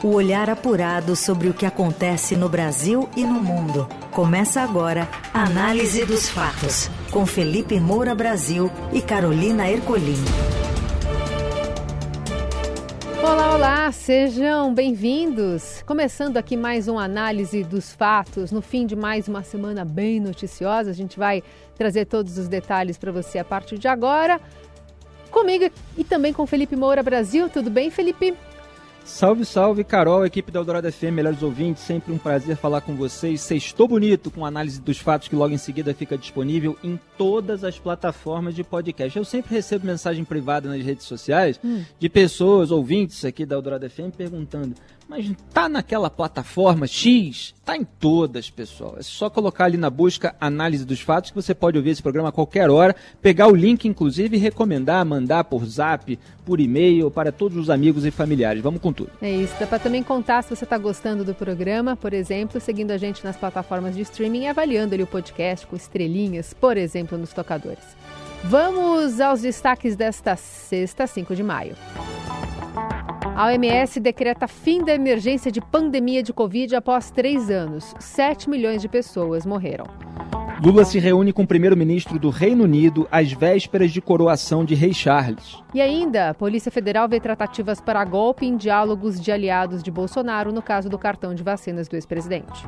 O olhar apurado sobre o que acontece no Brasil e no mundo. Começa agora a Análise dos Fatos, com Felipe Moura Brasil e Carolina Ercolim. Olá, olá, sejam bem-vindos. Começando aqui mais uma análise dos fatos, no fim de mais uma semana bem noticiosa. A gente vai trazer todos os detalhes para você a partir de agora. Comigo e também com Felipe Moura Brasil. Tudo bem, Felipe? Salve, salve, Carol, equipe da Eldorado FM, melhores ouvintes, sempre um prazer falar com vocês. Sextou bonito com análise dos fatos que logo em seguida fica disponível em todas as plataformas de podcast. Eu sempre recebo mensagem privada nas redes sociais hum. de pessoas, ouvintes aqui da Eldorado FM, perguntando: mas tá naquela plataforma X? Tá em todas, pessoal. É só colocar ali na busca análise dos fatos que você pode ouvir esse programa a qualquer hora, pegar o link inclusive e recomendar, mandar por zap, por e-mail para todos os amigos e familiares. Vamos com tudo. É isso. Dá para também contar se você está gostando do programa, por exemplo, seguindo a gente nas plataformas de streaming e avaliando ali o podcast com estrelinhas, por exemplo, nos tocadores. Vamos aos destaques desta sexta, 5 de maio. A OMS decreta fim da emergência de pandemia de Covid após três anos. 7 milhões de pessoas morreram. Lula se reúne com o primeiro-ministro do Reino Unido às vésperas de coroação de Rei Charles. E ainda, a Polícia Federal vê tratativas para golpe em diálogos de aliados de Bolsonaro no caso do cartão de vacinas do ex-presidente.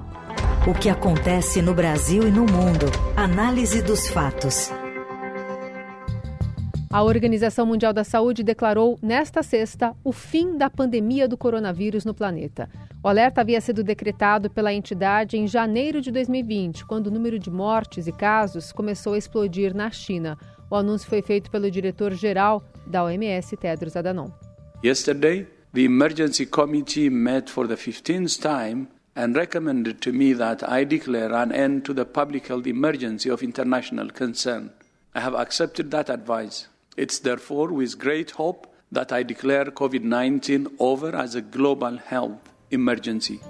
O que acontece no Brasil e no mundo. Análise dos fatos. A Organização Mundial da Saúde declarou nesta sexta o fim da pandemia do coronavírus no planeta. O alerta havia sido decretado pela entidade em janeiro de 2020, quando o número de mortes e casos começou a explodir na China. O anúncio foi feito pelo diretor-geral da OMS, Tedros Adhanom. Yesterday, the emergency committee met for the 15th time and recommended to me that I declare an end to the public health emergency of international concern. I have accepted that advice. It's therefore with great hope that I declare COVID 19 over as a global health emergency.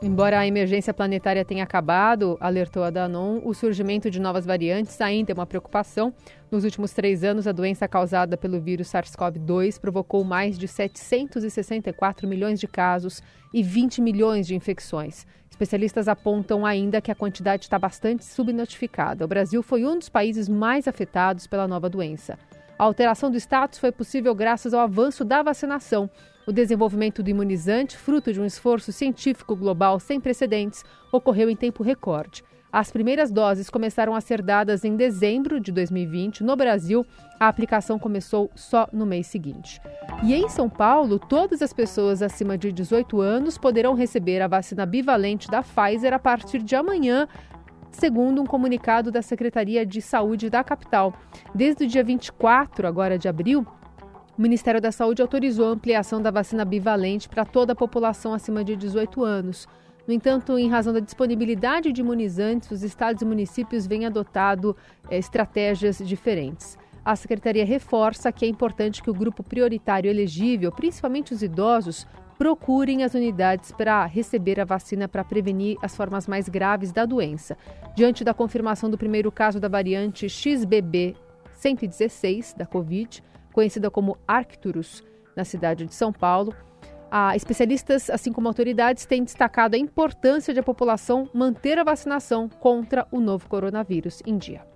Embora a emergência planetária tenha acabado, alertou a Danon, o surgimento de novas variantes ainda é uma preocupação. Nos últimos três anos, a doença causada pelo vírus SARS-CoV-2 provocou mais de 764 milhões de casos e 20 milhões de infecções. Especialistas apontam ainda que a quantidade está bastante subnotificada. O Brasil foi um dos países mais afetados pela nova doença. A alteração do status foi possível graças ao avanço da vacinação. O desenvolvimento do imunizante, fruto de um esforço científico global sem precedentes, ocorreu em tempo recorde. As primeiras doses começaram a ser dadas em dezembro de 2020. No Brasil, a aplicação começou só no mês seguinte. E em São Paulo, todas as pessoas acima de 18 anos poderão receber a vacina bivalente da Pfizer a partir de amanhã, segundo um comunicado da Secretaria de Saúde da capital. Desde o dia 24 agora de abril, o Ministério da Saúde autorizou a ampliação da vacina bivalente para toda a população acima de 18 anos. No entanto, em razão da disponibilidade de imunizantes, os estados e municípios vêm adotado é, estratégias diferentes. A secretaria reforça que é importante que o grupo prioritário elegível, principalmente os idosos, procurem as unidades para receber a vacina para prevenir as formas mais graves da doença. Diante da confirmação do primeiro caso da variante XBB 116 da Covid, conhecida como Arcturus, na cidade de São Paulo, especialistas, assim como autoridades, têm destacado a importância de a população manter a vacinação contra o novo coronavírus em dia.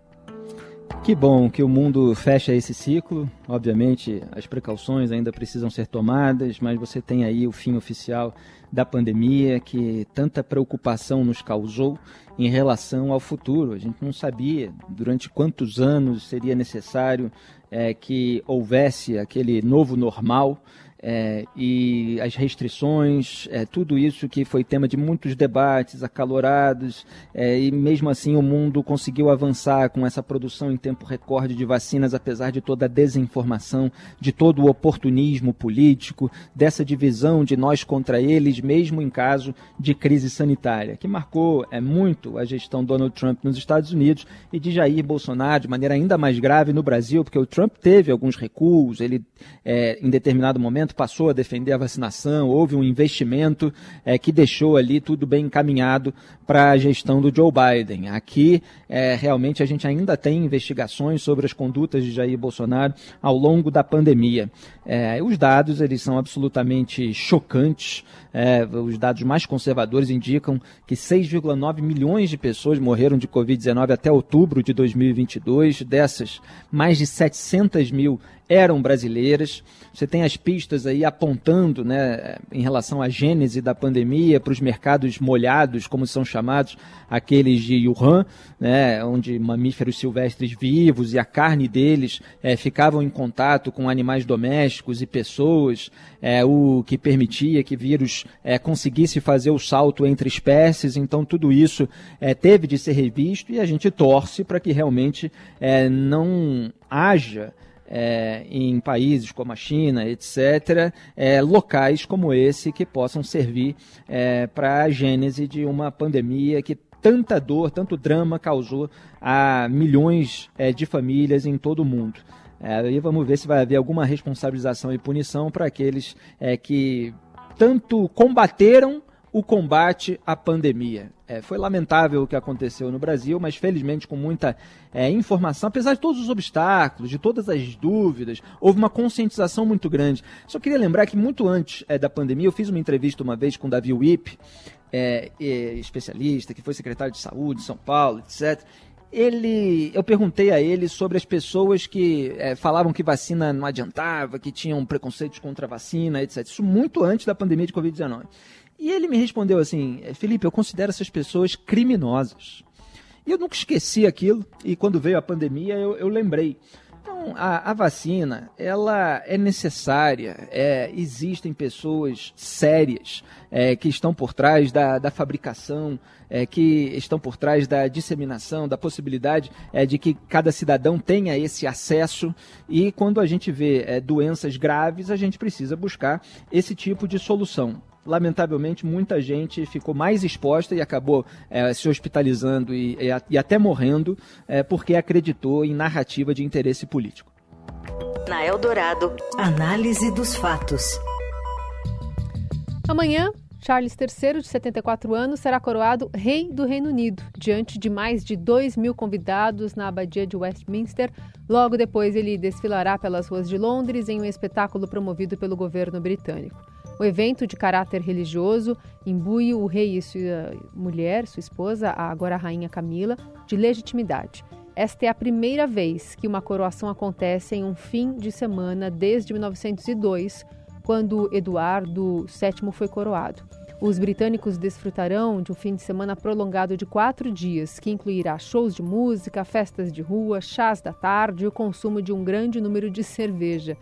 Que bom que o mundo fecha esse ciclo. Obviamente, as precauções ainda precisam ser tomadas, mas você tem aí o fim oficial da pandemia que tanta preocupação nos causou em relação ao futuro. A gente não sabia durante quantos anos seria necessário é, que houvesse aquele novo normal é, e as restrições, é, tudo isso que foi tema de muitos debates acalorados, é, e mesmo assim o mundo conseguiu avançar com essa produção em tempo recorde de vacinas, apesar de toda a desinformação, de todo o oportunismo político, dessa divisão de nós contra eles, mesmo em caso de crise sanitária, que marcou é, muito a gestão Donald Trump nos Estados Unidos e de Jair Bolsonaro de maneira ainda mais grave no Brasil, porque o Trump teve alguns recuos, ele é, em determinado momento passou a defender a vacinação, houve um investimento é, que deixou ali tudo bem encaminhado para a gestão do Joe Biden. Aqui, é, realmente, a gente ainda tem investigações sobre as condutas de Jair Bolsonaro ao longo da pandemia. É, os dados eles são absolutamente chocantes. É, os dados mais conservadores indicam que 6,9 milhões de pessoas morreram de Covid-19 até outubro de 2022. Dessas, mais de 700 mil eram brasileiras. Você tem as pistas aí apontando, né, em relação à gênese da pandemia para os mercados molhados, como são chamados aqueles de Wuhan, né, onde mamíferos silvestres vivos e a carne deles é, ficavam em contato com animais domésticos e pessoas, é, o que permitia que vírus é, conseguisse fazer o salto entre espécies. Então tudo isso é, teve de ser revisto e a gente torce para que realmente é, não haja é, em países como a China, etc., é, locais como esse que possam servir é, para a gênese de uma pandemia que tanta dor, tanto drama causou a milhões é, de famílias em todo o mundo. É, e vamos ver se vai haver alguma responsabilização e punição para aqueles é, que tanto combateram o combate à pandemia. É, foi lamentável o que aconteceu no Brasil, mas felizmente com muita é, informação, apesar de todos os obstáculos, de todas as dúvidas, houve uma conscientização muito grande. Só queria lembrar que muito antes é, da pandemia, eu fiz uma entrevista uma vez com o Davi Wip, é, especialista, que foi secretário de saúde de São Paulo, etc ele, eu perguntei a ele sobre as pessoas que é, falavam que vacina não adiantava, que tinham preconceitos contra a vacina, etc. Isso muito antes da pandemia de Covid-19. E ele me respondeu assim: Felipe, eu considero essas pessoas criminosas. E eu nunca esqueci aquilo, e quando veio a pandemia eu, eu lembrei. Então, a, a, vacina, ela é necessária, é, existem pessoas sérias é, que estão por trás da, da fabricação, é, que estão por trás da disseminação, da possibilidade é, de que cada cidadão tenha esse acesso, e quando a gente vê é, doenças graves, a gente precisa buscar esse tipo de solução lamentavelmente, muita gente ficou mais exposta e acabou é, se hospitalizando e, e, e até morrendo é, porque acreditou em narrativa de interesse político. Na Eldorado, análise dos fatos. Amanhã, Charles III, de 74 anos, será coroado rei do Reino Unido, diante de mais de 2 mil convidados na abadia de Westminster. Logo depois, ele desfilará pelas ruas de Londres em um espetáculo promovido pelo governo britânico. O evento de caráter religioso imbui o rei e sua mulher, sua esposa, a agora rainha Camila, de legitimidade. Esta é a primeira vez que uma coroação acontece em um fim de semana desde 1902, quando Eduardo VII foi coroado. Os britânicos desfrutarão de um fim de semana prolongado de quatro dias, que incluirá shows de música, festas de rua, chás da tarde e o consumo de um grande número de cerveja.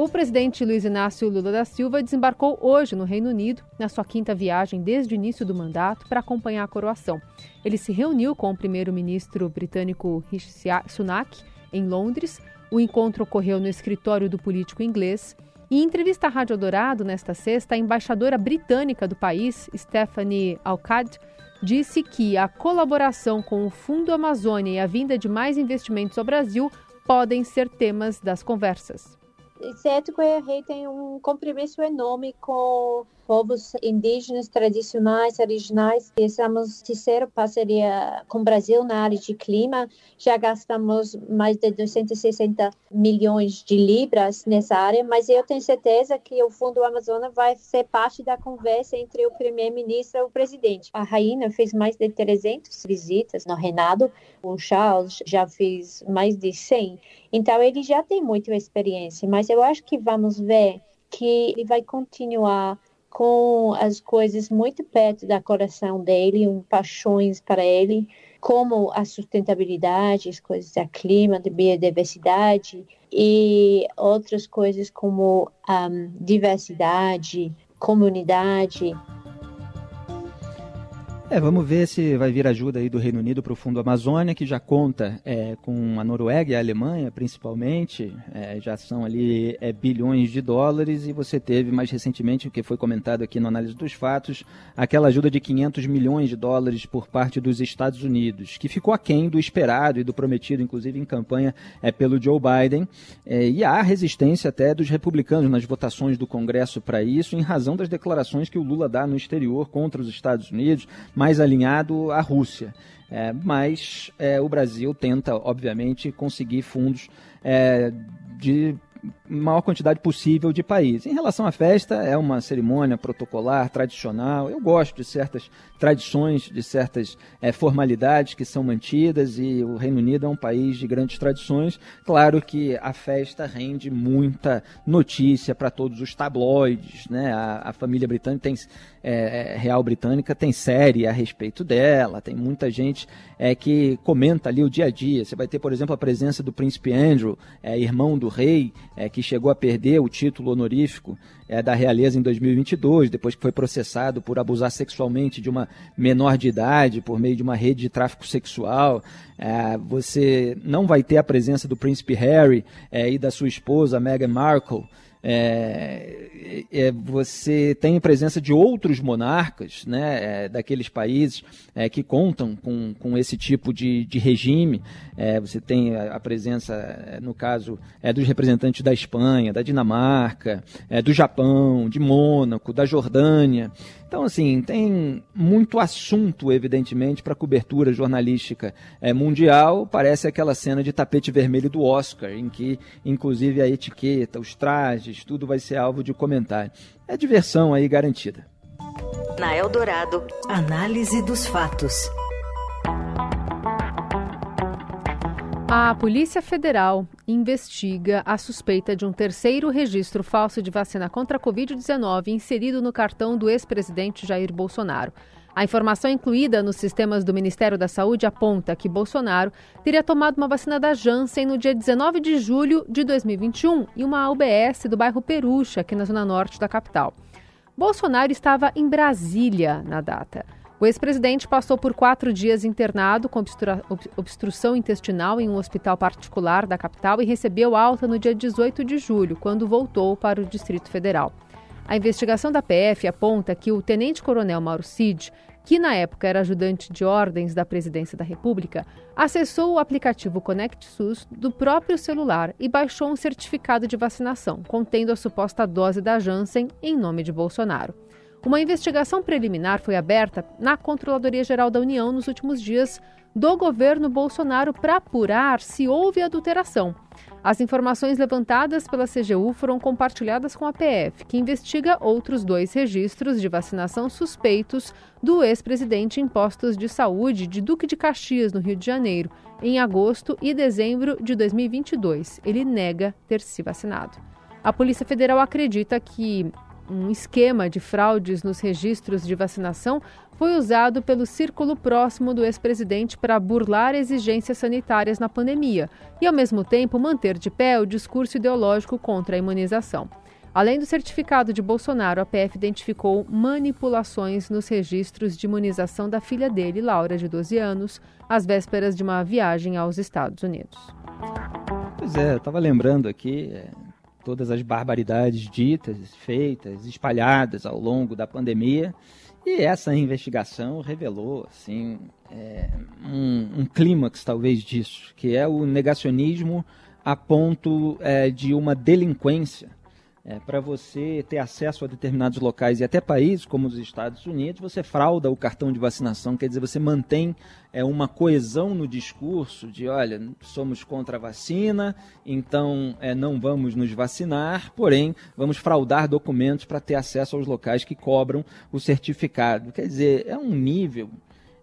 O presidente Luiz Inácio Lula da Silva desembarcou hoje no Reino Unido, na sua quinta viagem desde o início do mandato, para acompanhar a coroação. Ele se reuniu com o primeiro-ministro britânico Rishi Sunak em Londres. O encontro ocorreu no escritório do político inglês. Em entrevista à Rádio Dourado nesta sexta, a embaixadora britânica do país, Stephanie Alcad, disse que a colaboração com o Fundo Amazônia e a vinda de mais investimentos ao Brasil podem ser temas das conversas que o rei tem um compromisso enorme com povos indígenas tradicionais, originais. Estamos terceira parceria com o Brasil na área de clima. Já gastamos mais de 260 milhões de libras nessa área, mas eu tenho certeza que o Fundo Amazônia vai ser parte da conversa entre o primeiro-ministro e o presidente. A rainha fez mais de 300 visitas no reinado. O Charles já fez mais de 100. Então ele já tem muita experiência, mas eu acho que vamos ver que ele vai continuar com as coisas muito perto da coração dele, um paixões para ele, como a sustentabilidade, as coisas da clima, da biodiversidade e outras coisas como a diversidade, comunidade. É, vamos ver se vai vir ajuda aí do Reino Unido para o Fundo Amazônia, que já conta é, com a Noruega e a Alemanha, principalmente, é, já são ali é, bilhões de dólares, e você teve mais recentemente, o que foi comentado aqui na análise dos fatos, aquela ajuda de 500 milhões de dólares por parte dos Estados Unidos, que ficou aquém do esperado e do prometido, inclusive em campanha é, pelo Joe Biden, é, e há resistência até dos republicanos nas votações do Congresso para isso, em razão das declarações que o Lula dá no exterior contra os Estados Unidos, mais alinhado à Rússia. É, mas é, o Brasil tenta, obviamente, conseguir fundos é, de maior quantidade possível de países. Em relação à festa, é uma cerimônia protocolar, tradicional. Eu gosto de certas tradições, de certas é, formalidades que são mantidas e o Reino Unido é um país de grandes tradições. Claro que a festa rende muita notícia para todos os tabloides, né? A, a família britânica tem é, real britânica tem série a respeito dela, tem muita gente é, que comenta ali o dia a dia. Você vai ter, por exemplo, a presença do príncipe Andrew, irmão do rei, é, que chegou a perder o título honorífico é, da realeza em 2022, depois que foi processado por abusar sexualmente de uma menor de idade por meio de uma rede de tráfico sexual. É, você não vai ter a presença do príncipe Harry é, e da sua esposa Meghan Markle. É, é, você tem presença de outros monarcas né, é, daqueles países é, que contam com, com esse tipo de, de regime. É, você tem a, a, presença, é, no caso, dos representantes da Espanha, da Dinamarca, do Japão, de Mônaco, da Jordânia. Então, assim, tem muito assunto, evidentemente, para cobertura jornalística é, mundial. Parece aquela cena de tapete vermelho do Oscar, em que, inclusive, a etiqueta, os trajes, tudo vai ser alvo de comentário. É diversão aí garantida. Na Eldorado, análise dos fatos. A Polícia Federal investiga a suspeita de um terceiro registro falso de vacina contra a Covid-19 inserido no cartão do ex-presidente Jair Bolsonaro. A informação incluída nos sistemas do Ministério da Saúde aponta que Bolsonaro teria tomado uma vacina da Janssen no dia 19 de julho de 2021 em uma UBS do bairro Perucha, aqui na zona norte da capital. Bolsonaro estava em Brasília na data. O ex-presidente passou por quatro dias internado com obstrução intestinal em um hospital particular da capital e recebeu alta no dia 18 de julho, quando voltou para o Distrito Federal. A investigação da PF aponta que o tenente-coronel Mauro Cid, que na época era ajudante de ordens da Presidência da República, acessou o aplicativo SUS do próprio celular e baixou um certificado de vacinação contendo a suposta dose da Janssen em nome de Bolsonaro. Uma investigação preliminar foi aberta na Controladoria Geral da União nos últimos dias do governo Bolsonaro para apurar se houve adulteração. As informações levantadas pela CGU foram compartilhadas com a PF, que investiga outros dois registros de vacinação suspeitos do ex-presidente em postos de saúde de Duque de Caxias, no Rio de Janeiro, em agosto e dezembro de 2022. Ele nega ter se vacinado. A Polícia Federal acredita que um esquema de fraudes nos registros de vacinação foi usado pelo círculo próximo do ex-presidente para burlar exigências sanitárias na pandemia e, ao mesmo tempo, manter de pé o discurso ideológico contra a imunização. Além do certificado de Bolsonaro, a PF identificou manipulações nos registros de imunização da filha dele, Laura, de 12 anos, às vésperas de uma viagem aos Estados Unidos. Pois é, eu estava lembrando aqui, é, todas as barbaridades ditas, feitas, espalhadas ao longo da pandemia. E essa investigação revelou assim, é, um, um clímax, talvez, disso, que é o negacionismo a ponto é, de uma delinquência é, para você ter acesso a determinados locais e até países como os Estados Unidos, você frauda o cartão de vacinação, quer dizer, você mantém é, uma coesão no discurso de, olha, somos contra a vacina, então é, não vamos nos vacinar, porém vamos fraudar documentos para ter acesso aos locais que cobram o certificado. Quer dizer, é um nível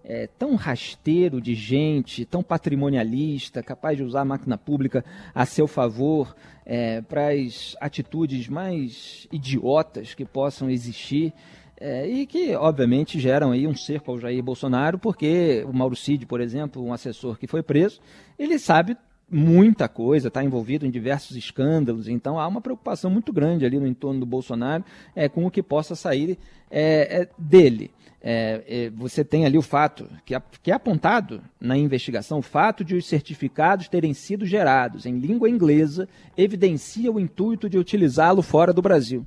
é, tão rasteiro de gente, tão patrimonialista, capaz de usar a máquina pública a seu favor é, para as atitudes mais idiotas que possam existir. É, e que, obviamente, geram aí um cerco ao Jair Bolsonaro, porque o Mauro Cid, por exemplo, um assessor que foi preso, ele sabe muita coisa, está envolvido em diversos escândalos, então há uma preocupação muito grande ali no entorno do Bolsonaro é, com o que possa sair é, é, dele. É, é, você tem ali o fato, que é, que é apontado na investigação, o fato de os certificados terem sido gerados em língua inglesa evidencia o intuito de utilizá-lo fora do Brasil.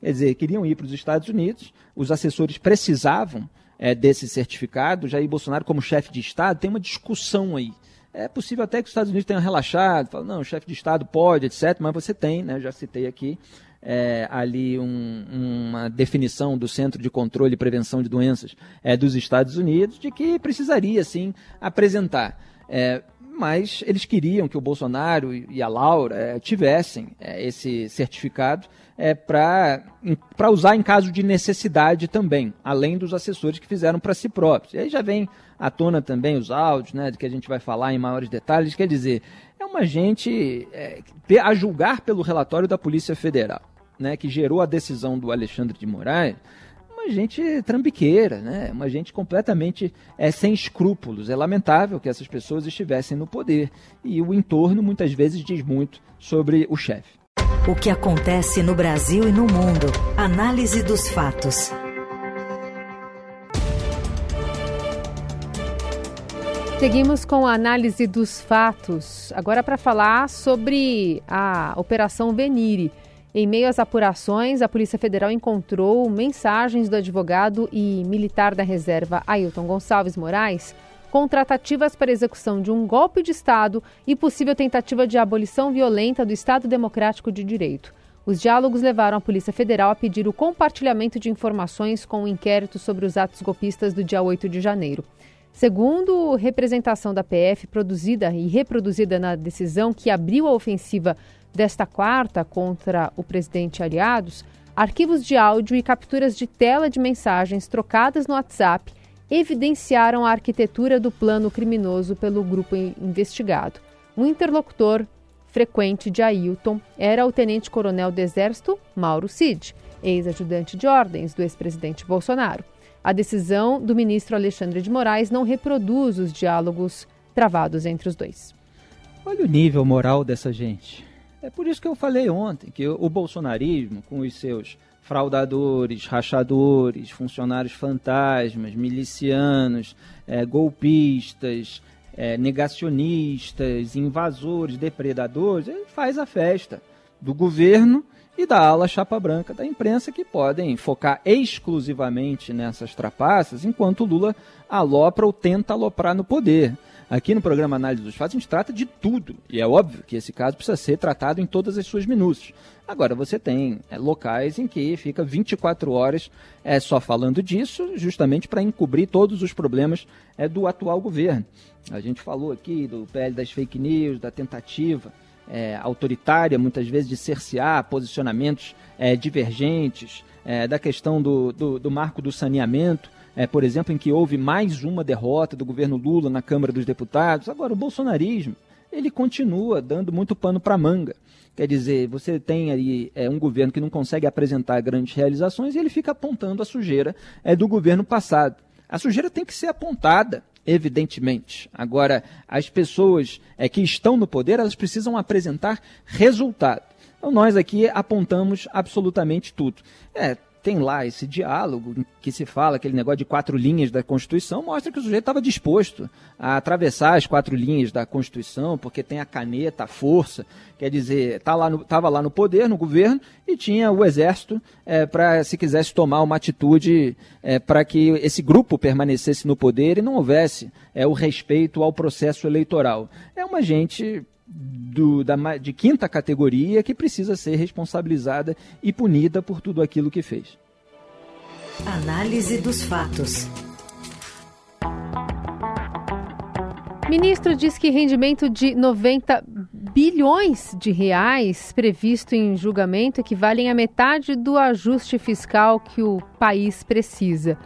Quer dizer, queriam ir para os Estados Unidos, os assessores precisavam é, desse certificado. Jair Bolsonaro, como chefe de Estado, tem uma discussão aí. É possível até que os Estados Unidos tenham relaxado, falam, não, o chefe de Estado pode, etc., mas você tem, né, já citei aqui, é, ali um, uma definição do Centro de Controle e Prevenção de Doenças é, dos Estados Unidos de que precisaria, sim, apresentar. É, mas eles queriam que o Bolsonaro e a Laura é, tivessem é, esse certificado é, para usar em caso de necessidade também, além dos assessores que fizeram para si próprios. E aí já vem à tona também os áudios, né, de que a gente vai falar em maiores detalhes, quer dizer, é uma gente, é, a julgar pelo relatório da Polícia Federal, né, que gerou a decisão do Alexandre de Moraes, gente trambiqueira, né? uma gente completamente é, sem escrúpulos. É lamentável que essas pessoas estivessem no poder. E o entorno muitas vezes diz muito sobre o chefe. O que acontece no Brasil e no mundo. Análise dos fatos. Seguimos com a análise dos fatos. Agora para falar sobre a Operação Venire. Em meio às apurações, a Polícia Federal encontrou mensagens do advogado e militar da reserva Ailton Gonçalves Moraes com tratativas para execução de um golpe de Estado e possível tentativa de abolição violenta do Estado Democrático de Direito. Os diálogos levaram a Polícia Federal a pedir o compartilhamento de informações com o um inquérito sobre os atos golpistas do dia 8 de janeiro. Segundo representação da PF, produzida e reproduzida na decisão que abriu a ofensiva desta quarta contra o presidente aliados, arquivos de áudio e capturas de tela de mensagens trocadas no WhatsApp evidenciaram a arquitetura do plano criminoso pelo grupo investigado. Um interlocutor frequente de Ailton era o tenente-coronel do Exército Mauro Cid, ex-ajudante de ordens do ex-presidente Bolsonaro. A decisão do ministro Alexandre de Moraes não reproduz os diálogos travados entre os dois. Olha o nível moral dessa gente. É por isso que eu falei ontem que o bolsonarismo, com os seus fraudadores, rachadores, funcionários fantasmas, milicianos, é, golpistas, é, negacionistas, invasores, depredadores, ele faz a festa do governo e da ala chapa branca da imprensa que podem focar exclusivamente nessas trapaças, enquanto Lula alopra ou tenta aloprar no poder. Aqui no programa Análise dos Fatos a gente trata de tudo, e é óbvio que esse caso precisa ser tratado em todas as suas minúcias. Agora, você tem é, locais em que fica 24 horas é, só falando disso, justamente para encobrir todos os problemas é, do atual governo. A gente falou aqui do PL das fake news, da tentativa é, autoritária, muitas vezes, de cercear posicionamentos é, divergentes, é, da questão do, do, do marco do saneamento é, por exemplo, em que houve mais uma derrota do governo Lula na Câmara dos Deputados. Agora, o bolsonarismo, ele continua dando muito pano para manga. Quer dizer, você tem aí é, um governo que não consegue apresentar grandes realizações e ele fica apontando a sujeira é, do governo passado. A sujeira tem que ser apontada, evidentemente. Agora, as pessoas é, que estão no poder, elas precisam apresentar resultado. Então, nós aqui apontamos absolutamente tudo. É, tem lá esse diálogo que se fala, aquele negócio de quatro linhas da Constituição, mostra que o sujeito estava disposto a atravessar as quatro linhas da Constituição, porque tem a caneta, a força, quer dizer, tá lá estava lá no poder, no governo, e tinha o Exército é, para, se quisesse tomar uma atitude é, para que esse grupo permanecesse no poder e não houvesse é, o respeito ao processo eleitoral. É uma gente do, da, de quinta categoria que precisa ser responsabilizada e punida por tudo aquilo que fez. Análise dos fatos. Ministro diz que rendimento de 90 bilhões de reais previsto em julgamento equivalem a metade do ajuste fiscal que o país precisa.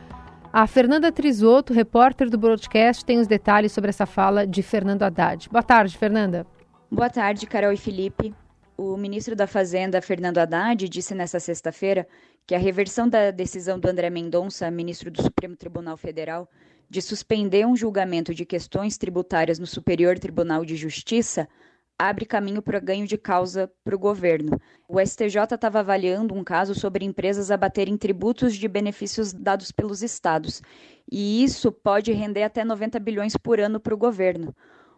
A Fernanda Trisotto, repórter do broadcast, tem os detalhes sobre essa fala de Fernando Haddad. Boa tarde, Fernanda. Boa tarde, Carol e Felipe. O ministro da Fazenda, Fernando Haddad, disse nesta sexta-feira que a reversão da decisão do André Mendonça, ministro do Supremo Tribunal Federal, de suspender um julgamento de questões tributárias no Superior Tribunal de Justiça abre caminho para ganho de causa para o governo. O STJ estava avaliando um caso sobre empresas abaterem tributos de benefícios dados pelos estados, e isso pode render até 90 bilhões por ano para o governo.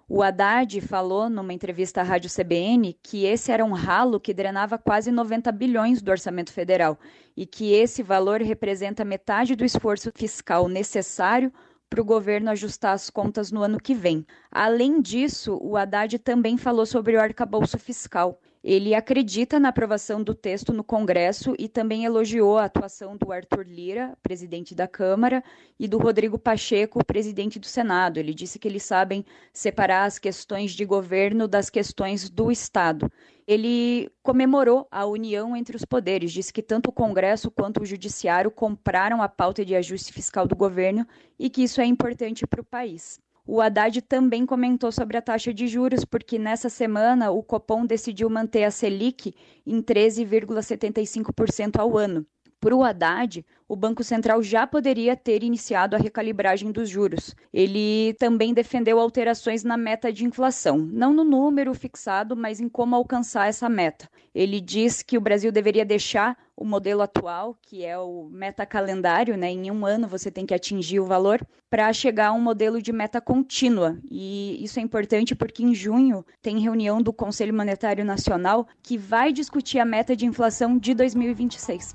O Haddad falou numa entrevista à Rádio CBN que esse era um ralo que drenava quase 90 bilhões do orçamento federal e que esse valor representa metade do esforço fiscal necessário para o governo ajustar as contas no ano que vem. Além disso, o Haddad também falou sobre o arcabouço fiscal. Ele acredita na aprovação do texto no Congresso e também elogiou a atuação do Arthur Lira, presidente da Câmara, e do Rodrigo Pacheco, presidente do Senado. Ele disse que eles sabem separar as questões de governo das questões do Estado. Ele comemorou a união entre os poderes, disse que tanto o Congresso quanto o Judiciário compraram a pauta de ajuste fiscal do governo e que isso é importante para o país. O Haddad também comentou sobre a taxa de juros, porque nessa semana o Copom decidiu manter a Selic em 13,75% ao ano. Para o Haddad, o Banco Central já poderia ter iniciado a recalibragem dos juros. Ele também defendeu alterações na meta de inflação, não no número fixado, mas em como alcançar essa meta. Ele diz que o Brasil deveria deixar o modelo atual, que é o meta calendário, né? em um ano você tem que atingir o valor, para chegar a um modelo de meta contínua. E isso é importante porque em junho tem reunião do Conselho Monetário Nacional que vai discutir a meta de inflação de 2026.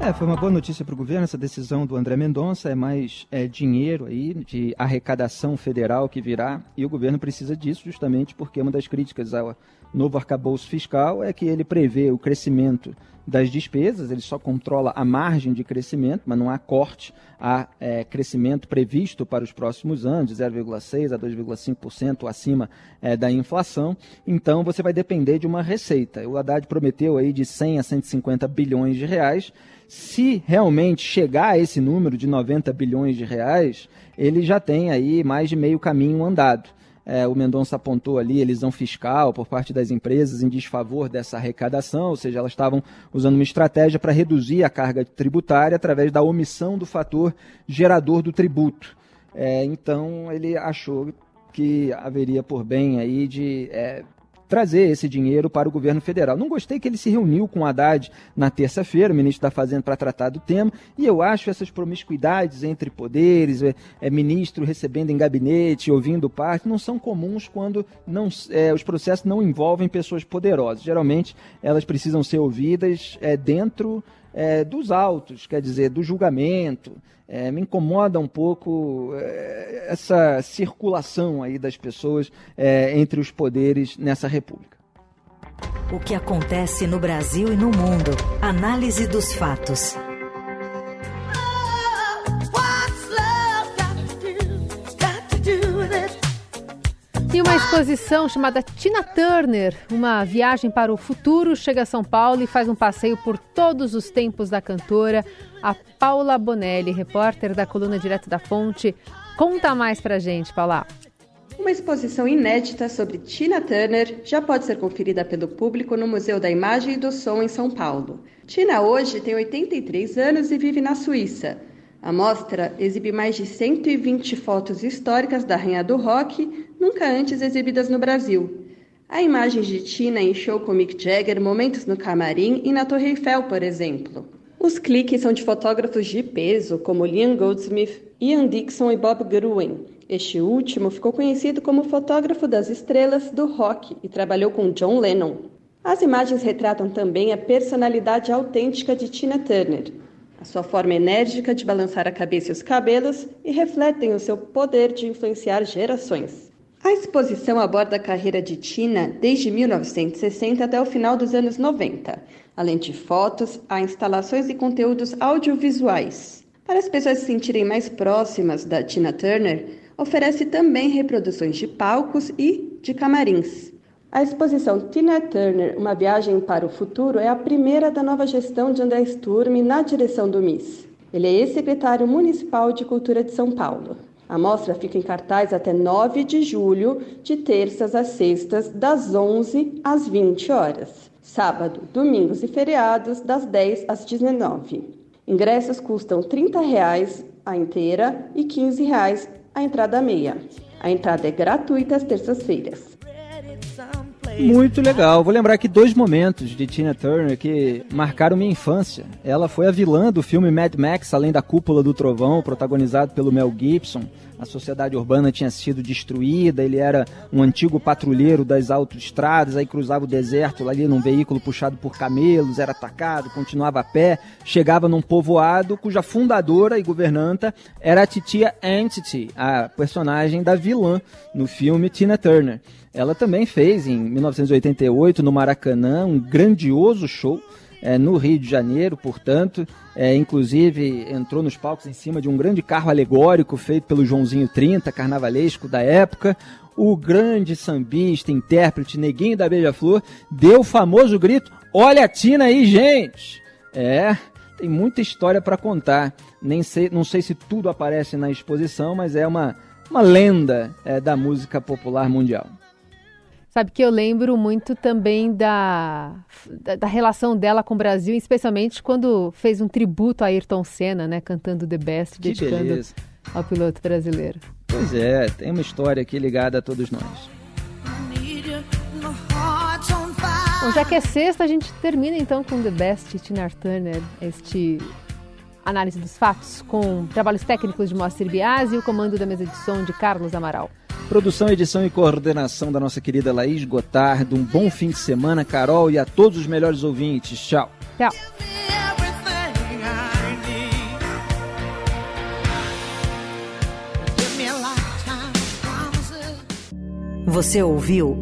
É, foi uma boa notícia para o governo essa decisão do André Mendonça. É mais é, dinheiro aí de arrecadação federal que virá e o governo precisa disso justamente porque uma das críticas ao novo arcabouço fiscal é que ele prevê o crescimento das despesas, ele só controla a margem de crescimento, mas não há corte a é, crescimento previsto para os próximos anos, de 0,6% a 2,5% acima é, da inflação. Então você vai depender de uma receita. O Haddad prometeu aí de 100 a 150 bilhões de reais. Se realmente chegar a esse número de 90 bilhões de reais, ele já tem aí mais de meio caminho andado. É, o Mendonça apontou ali elisão fiscal por parte das empresas em desfavor dessa arrecadação, ou seja, elas estavam usando uma estratégia para reduzir a carga tributária através da omissão do fator gerador do tributo. É, então ele achou que haveria por bem aí de é, trazer esse dinheiro para o governo federal. Não gostei que ele se reuniu com Haddad na terça-feira, o ministro da Fazenda, para tratar do tema, e eu acho essas promiscuidades entre poderes, é, é ministro recebendo em gabinete, ouvindo parte, não são comuns quando não, é, os processos não envolvem pessoas poderosas. Geralmente, elas precisam ser ouvidas é, dentro é, dos autos, quer dizer, do julgamento. É, me incomoda um pouco é, essa circulação aí das pessoas é, entre os poderes nessa república. O que acontece no Brasil e no mundo. Análise dos fatos. Exposição chamada Tina Turner, uma viagem para o futuro, chega a São Paulo e faz um passeio por todos os tempos da cantora. A Paula Bonelli, repórter da coluna Direto da Fonte, conta mais pra gente, Paula. Uma exposição inédita sobre Tina Turner já pode ser conferida pelo público no Museu da Imagem e do Som em São Paulo. Tina hoje tem 83 anos e vive na Suíça. A mostra exibe mais de 120 fotos históricas da rainha do rock, nunca antes exibidas no Brasil. Há imagens de Tina em show com Mick Jagger, momentos no camarim e na Torre Eiffel, por exemplo. Os cliques são de fotógrafos de peso, como Liam Goldsmith, Ian Dixon e Bob Gruen. Este último ficou conhecido como fotógrafo das estrelas do rock e trabalhou com John Lennon. As imagens retratam também a personalidade autêntica de Tina Turner, a sua forma enérgica de balançar a cabeça e os cabelos e refletem o seu poder de influenciar gerações. A exposição aborda a carreira de Tina desde 1960 até o final dos anos 90. Além de fotos, há instalações e conteúdos audiovisuais. Para as pessoas se sentirem mais próximas da Tina Turner, oferece também reproduções de palcos e de camarins. A exposição Tina Turner, Uma Viagem para o Futuro, é a primeira da nova gestão de André Sturme na direção do MIS. Ele é ex-secretário municipal de Cultura de São Paulo. A mostra fica em cartaz até 9 de julho, de terças às sextas, das 11 às 20 horas. Sábado, domingos e feriados, das 10 às 19. Ingressos custam 30 reais a inteira e 15 reais a entrada meia. A entrada é gratuita às terças-feiras. Muito legal. Vou lembrar aqui dois momentos de Tina Turner que marcaram minha infância. Ela foi a vilã do filme Mad Max, Além da Cúpula do Trovão, protagonizado pelo Mel Gibson. A sociedade urbana tinha sido destruída, ele era um antigo patrulheiro das autoestradas, aí cruzava o deserto ali num veículo puxado por camelos, era atacado, continuava a pé, chegava num povoado cuja fundadora e governanta era a titia Entity, a personagem da vilã no filme Tina Turner. Ela também fez, em 1988, no Maracanã, um grandioso show é, no Rio de Janeiro, portanto. É, inclusive, entrou nos palcos em cima de um grande carro alegórico feito pelo Joãozinho 30, carnavalesco da época. O grande sambista, intérprete, neguinho da Beija-Flor, deu o famoso grito: Olha a Tina aí, gente! É, tem muita história para contar. Nem sei, não sei se tudo aparece na exposição, mas é uma, uma lenda é, da música popular mundial. Sabe que eu lembro muito também da, da, da, relação dela com o Brasil, especialmente quando fez um tributo a Ayrton Senna, né? Cantando The Best, que dedicando beleza. ao piloto brasileiro. Pois é, tem uma história aqui ligada a todos nós. Bom, já que é sexta, a gente termina então com The Best, Tina Turner, este análise dos fatos, com trabalhos técnicos de Moacir Biasi e o comando da mesa de som de Carlos Amaral. Produção, edição e coordenação da nossa querida Laís Gotardo. Um bom fim de semana, Carol, e a todos os melhores ouvintes. Tchau. Tchau. Você ouviu